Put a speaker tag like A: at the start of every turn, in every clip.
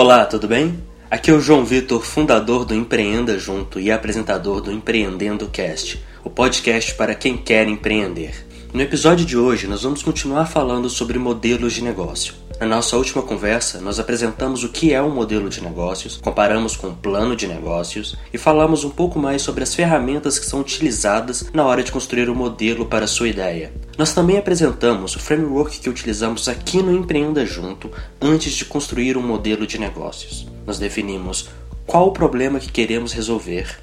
A: Olá, tudo bem? Aqui é o João Vitor, fundador do Empreenda Junto e apresentador do Empreendendo Cast, o podcast para quem quer empreender. No episódio de hoje, nós vamos continuar falando sobre modelos de negócio. Na nossa última conversa, nós apresentamos o que é um modelo de negócios, comparamos com um plano de negócios e falamos um pouco mais sobre as ferramentas que são utilizadas na hora de construir o um modelo para a sua ideia. Nós também apresentamos o framework que utilizamos aqui no Empreenda Junto antes de construir um modelo de negócios. Nós definimos qual o problema que queremos resolver,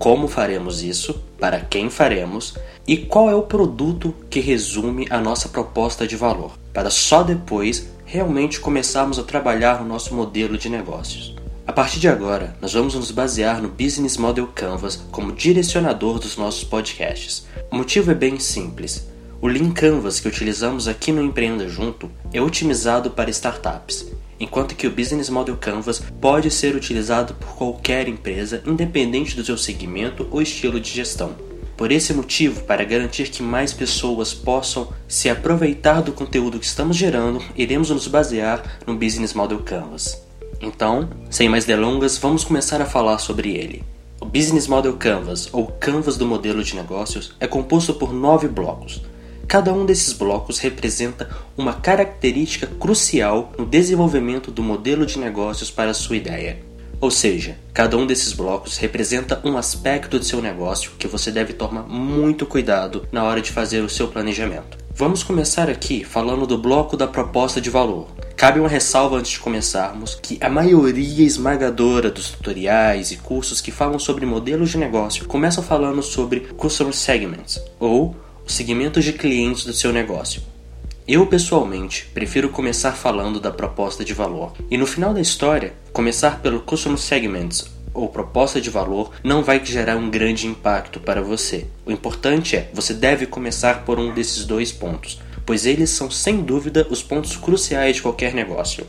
A: como faremos isso, para quem faremos e qual é o produto que resume a nossa proposta de valor, para só depois realmente começarmos a trabalhar no nosso modelo de negócios. A partir de agora, nós vamos nos basear no Business Model Canvas como direcionador dos nossos podcasts. O motivo é bem simples. O Lean Canvas que utilizamos aqui no Empreenda Junto é otimizado para startups, enquanto que o Business Model Canvas pode ser utilizado por qualquer empresa, independente do seu segmento ou estilo de gestão. Por esse motivo, para garantir que mais pessoas possam se aproveitar do conteúdo que estamos gerando, iremos nos basear no Business Model Canvas. Então, sem mais delongas, vamos começar a falar sobre ele. O Business Model Canvas, ou Canvas do modelo de negócios, é composto por nove blocos. Cada um desses blocos representa uma característica crucial no desenvolvimento do modelo de negócios para sua ideia. Ou seja, cada um desses blocos representa um aspecto de seu negócio que você deve tomar muito cuidado na hora de fazer o seu planejamento. Vamos começar aqui falando do bloco da proposta de valor. Cabe uma ressalva antes de começarmos que a maioria esmagadora dos tutoriais e cursos que falam sobre modelos de negócio começam falando sobre customer segments ou os segmentos de clientes do seu negócio. Eu, pessoalmente, prefiro começar falando da proposta de valor. E no final da história, começar pelo Customer Segments ou proposta de valor não vai gerar um grande impacto para você. O importante é, você deve começar por um desses dois pontos, pois eles são sem dúvida os pontos cruciais de qualquer negócio.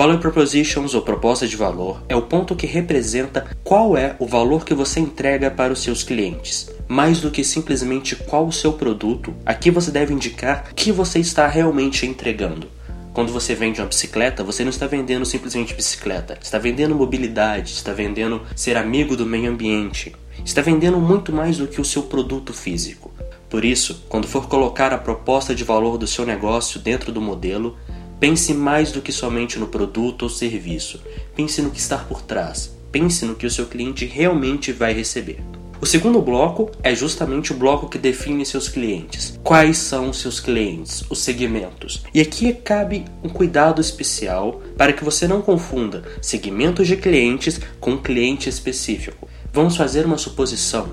A: Value Propositions ou proposta de valor é o ponto que representa qual é o valor que você entrega para os seus clientes. Mais do que simplesmente qual o seu produto, aqui você deve indicar que você está realmente entregando. Quando você vende uma bicicleta, você não está vendendo simplesmente bicicleta, está vendendo mobilidade, está vendendo ser amigo do meio ambiente, está vendendo muito mais do que o seu produto físico. Por isso, quando for colocar a proposta de valor do seu negócio dentro do modelo, Pense mais do que somente no produto ou serviço. Pense no que está por trás. Pense no que o seu cliente realmente vai receber. O segundo bloco é justamente o bloco que define seus clientes. Quais são seus clientes, os segmentos? E aqui cabe um cuidado especial para que você não confunda segmentos de clientes com cliente específico. Vamos fazer uma suposição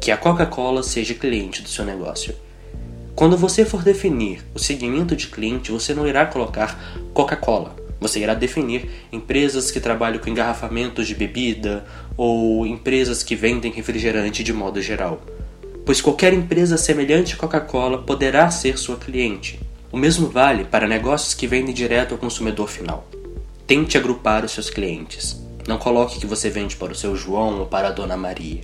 A: que a Coca-Cola seja cliente do seu negócio. Quando você for definir o segmento de cliente, você não irá colocar Coca-Cola. Você irá definir empresas que trabalham com engarrafamentos de bebida ou empresas que vendem refrigerante de modo geral. Pois qualquer empresa semelhante à Coca-Cola poderá ser sua cliente. O mesmo vale para negócios que vendem direto ao consumidor final. Tente agrupar os seus clientes. Não coloque que você vende para o seu João ou para a Dona Maria.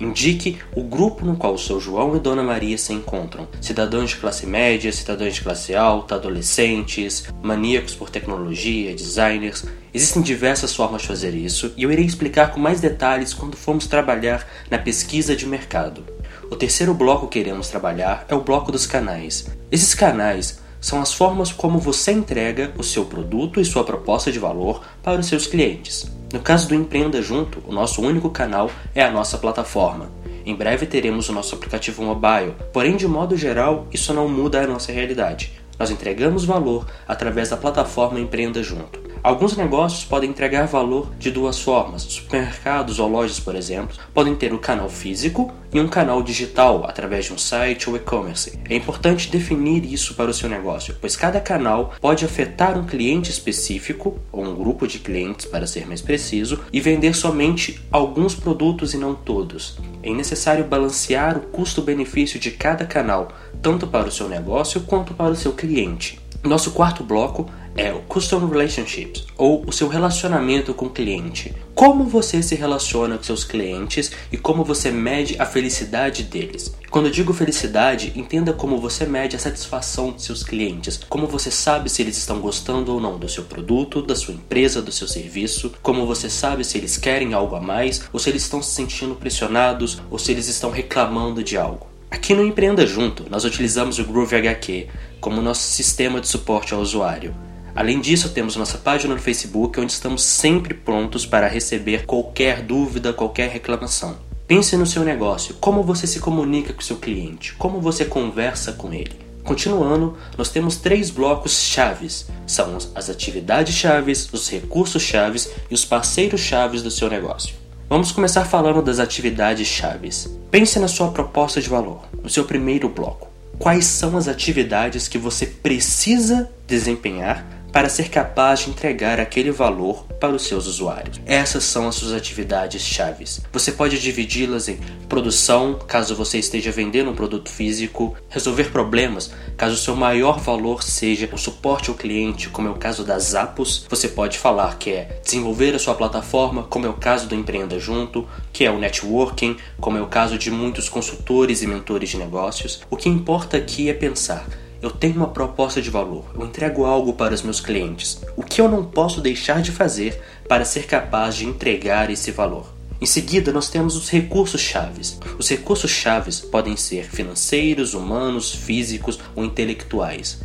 A: Indique o grupo no qual o seu João e Dona Maria se encontram: cidadãos de classe média, cidadãos de classe alta, adolescentes, maníacos por tecnologia, designers. Existem diversas formas de fazer isso e eu irei explicar com mais detalhes quando formos trabalhar na pesquisa de mercado. O terceiro bloco que iremos trabalhar é o bloco dos canais. Esses canais são as formas como você entrega o seu produto e sua proposta de valor para os seus clientes. No caso do Empreenda Junto, o nosso único canal é a nossa plataforma. Em breve teremos o nosso aplicativo mobile, porém, de modo geral, isso não muda a nossa realidade. Nós entregamos valor através da plataforma Empreenda Junto. Alguns negócios podem entregar valor de duas formas. Supermercados ou lojas, por exemplo, podem ter um canal físico e um canal digital através de um site ou e-commerce. É importante definir isso para o seu negócio, pois cada canal pode afetar um cliente específico ou um grupo de clientes, para ser mais preciso, e vender somente alguns produtos e não todos. É necessário balancear o custo-benefício de cada canal, tanto para o seu negócio quanto para o seu cliente. Nosso quarto bloco é o Custom Relationships, ou o seu relacionamento com o cliente. Como você se relaciona com seus clientes e como você mede a felicidade deles. Quando eu digo felicidade, entenda como você mede a satisfação de seus clientes, como você sabe se eles estão gostando ou não do seu produto, da sua empresa, do seu serviço, como você sabe se eles querem algo a mais ou se eles estão se sentindo pressionados ou se eles estão reclamando de algo. Aqui no Empreenda Junto, nós utilizamos o Groove HQ como nosso sistema de suporte ao usuário. Além disso, temos nossa página no Facebook onde estamos sempre prontos para receber qualquer dúvida, qualquer reclamação. Pense no seu negócio, como você se comunica com seu cliente, como você conversa com ele. Continuando, nós temos três blocos chaves. São as atividades chaves, os recursos chaves e os parceiros chaves do seu negócio. Vamos começar falando das atividades chaves. Pense na sua proposta de valor, no seu primeiro bloco. Quais são as atividades que você precisa desempenhar para ser capaz de entregar aquele valor para os seus usuários. Essas são as suas atividades chaves. Você pode dividi-las em produção, caso você esteja vendendo um produto físico, resolver problemas, caso o seu maior valor seja o suporte ao cliente, como é o caso das Zappos. Você pode falar que é desenvolver a sua plataforma, como é o caso do Empreenda Junto, que é o networking, como é o caso de muitos consultores e mentores de negócios. O que importa aqui é pensar eu tenho uma proposta de valor, eu entrego algo para os meus clientes. O que eu não posso deixar de fazer para ser capaz de entregar esse valor? Em seguida, nós temos os recursos chaves. Os recursos chaves podem ser financeiros, humanos, físicos ou intelectuais.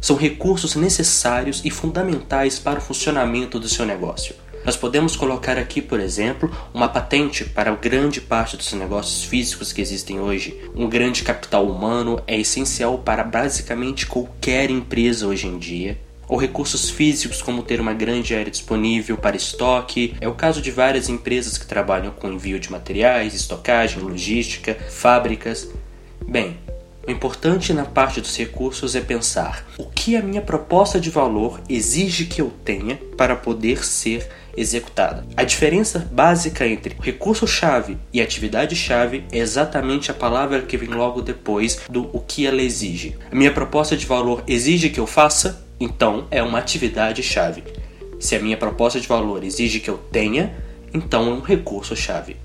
A: São recursos necessários e fundamentais para o funcionamento do seu negócio. Nós podemos colocar aqui, por exemplo, uma patente para grande parte dos negócios físicos que existem hoje. Um grande capital humano é essencial para basicamente qualquer empresa hoje em dia ou recursos físicos como ter uma grande área disponível para estoque. É o caso de várias empresas que trabalham com envio de materiais, estocagem, logística, fábricas. Bem, o importante na parte dos recursos é pensar o que a minha proposta de valor exige que eu tenha para poder ser executada. A diferença básica entre recurso-chave e atividade-chave é exatamente a palavra que vem logo depois do o que ela exige. A minha proposta de valor exige que eu faça, então é uma atividade-chave. Se a minha proposta de valor exige que eu tenha, então é um recurso-chave.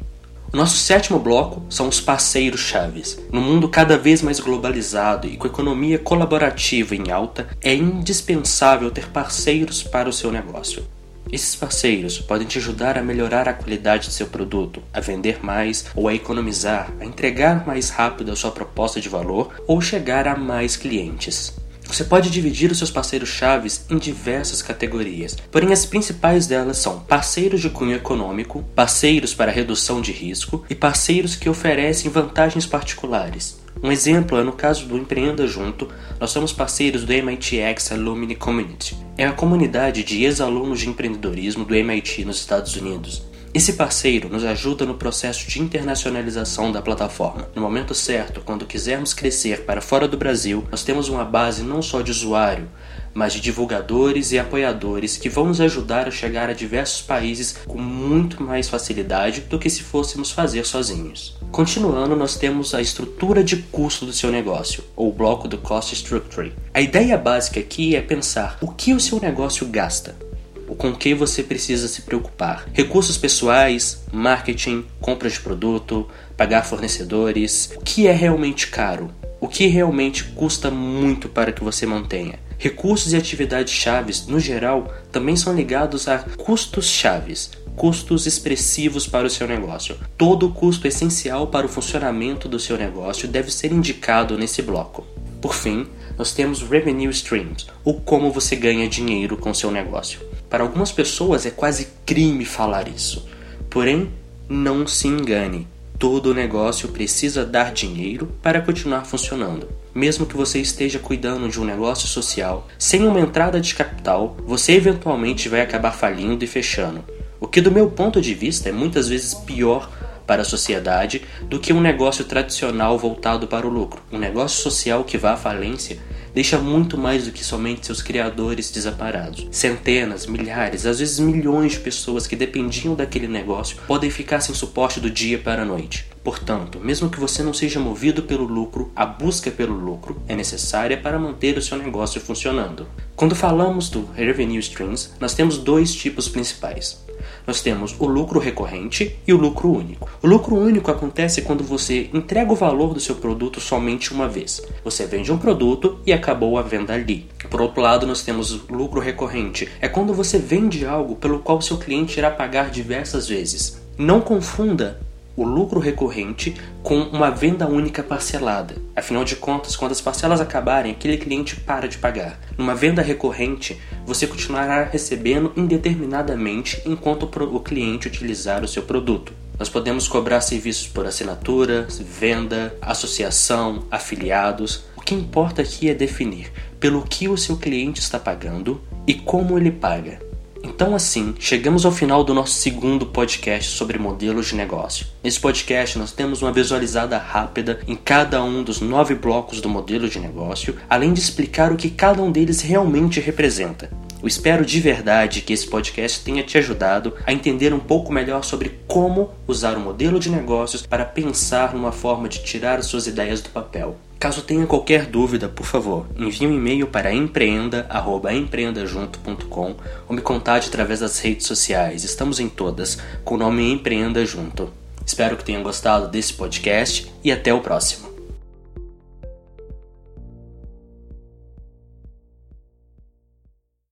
A: Nosso sétimo bloco são os parceiros chaves. No mundo cada vez mais globalizado e com economia colaborativa em alta, é indispensável ter parceiros para o seu negócio. Esses parceiros podem te ajudar a melhorar a qualidade de seu produto, a vender mais ou a economizar, a entregar mais rápido a sua proposta de valor ou chegar a mais clientes. Você pode dividir os seus parceiros chaves em diversas categorias, porém as principais delas são parceiros de cunho econômico, parceiros para redução de risco e parceiros que oferecem vantagens particulares. Um exemplo é no caso do Empreenda Junto, nós somos parceiros do MIT X Alumni Community. É a comunidade de ex-alunos de empreendedorismo do MIT nos Estados Unidos. Esse parceiro nos ajuda no processo de internacionalização da plataforma. No momento certo, quando quisermos crescer para fora do Brasil, nós temos uma base não só de usuário, mas de divulgadores e apoiadores que vão nos ajudar a chegar a diversos países com muito mais facilidade do que se fôssemos fazer sozinhos. Continuando, nós temos a estrutura de custo do seu negócio, ou bloco do Cost Structure. A ideia básica aqui é pensar o que o seu negócio gasta, com que você precisa se preocupar. Recursos pessoais, marketing, compra de produto, pagar fornecedores, o que é realmente caro, o que realmente custa muito para que você mantenha. Recursos e atividades chaves, no geral, também são ligados a custos chaves, custos expressivos para o seu negócio. Todo custo essencial para o funcionamento do seu negócio deve ser indicado nesse bloco. Por fim, nós temos revenue streams, ou como você ganha dinheiro com seu negócio. Para algumas pessoas é quase crime falar isso. Porém, não se engane. Todo negócio precisa dar dinheiro para continuar funcionando. Mesmo que você esteja cuidando de um negócio social, sem uma entrada de capital, você eventualmente vai acabar falindo e fechando. O que, do meu ponto de vista, é muitas vezes pior para a sociedade do que um negócio tradicional voltado para o lucro. Um negócio social que vá à falência deixa muito mais do que somente seus criadores desamparados. Centenas, milhares, às vezes milhões de pessoas que dependiam daquele negócio podem ficar sem suporte do dia para a noite. Portanto, mesmo que você não seja movido pelo lucro, a busca pelo lucro é necessária para manter o seu negócio funcionando. Quando falamos do revenue streams, nós temos dois tipos principais. Nós temos o lucro recorrente e o lucro único. O lucro único acontece quando você entrega o valor do seu produto somente uma vez. Você vende um produto e acabou a venda ali. Por outro lado, nós temos o lucro recorrente. É quando você vende algo pelo qual seu cliente irá pagar diversas vezes. Não confunda o lucro recorrente com uma venda única parcelada. Afinal de contas, quando as parcelas acabarem, aquele cliente para de pagar. Numa venda recorrente, você continuará recebendo indeterminadamente enquanto o cliente utilizar o seu produto. Nós podemos cobrar serviços por assinatura, venda, associação, afiliados. O que importa aqui é definir pelo que o seu cliente está pagando e como ele paga. Então, assim, chegamos ao final do nosso segundo podcast sobre modelos de negócio. Nesse podcast, nós temos uma visualizada rápida em cada um dos nove blocos do modelo de negócio, além de explicar o que cada um deles realmente representa. Eu espero de verdade que esse podcast tenha te ajudado a entender um pouco melhor sobre como usar o modelo de negócios para pensar numa forma de tirar suas ideias do papel. Caso tenha qualquer dúvida, por favor, envie um e-mail para empreenda@empreendajunto.com ou me contate através das redes sociais. Estamos em todas com o nome Empreenda Junto. Espero que tenham gostado desse podcast e até o próximo.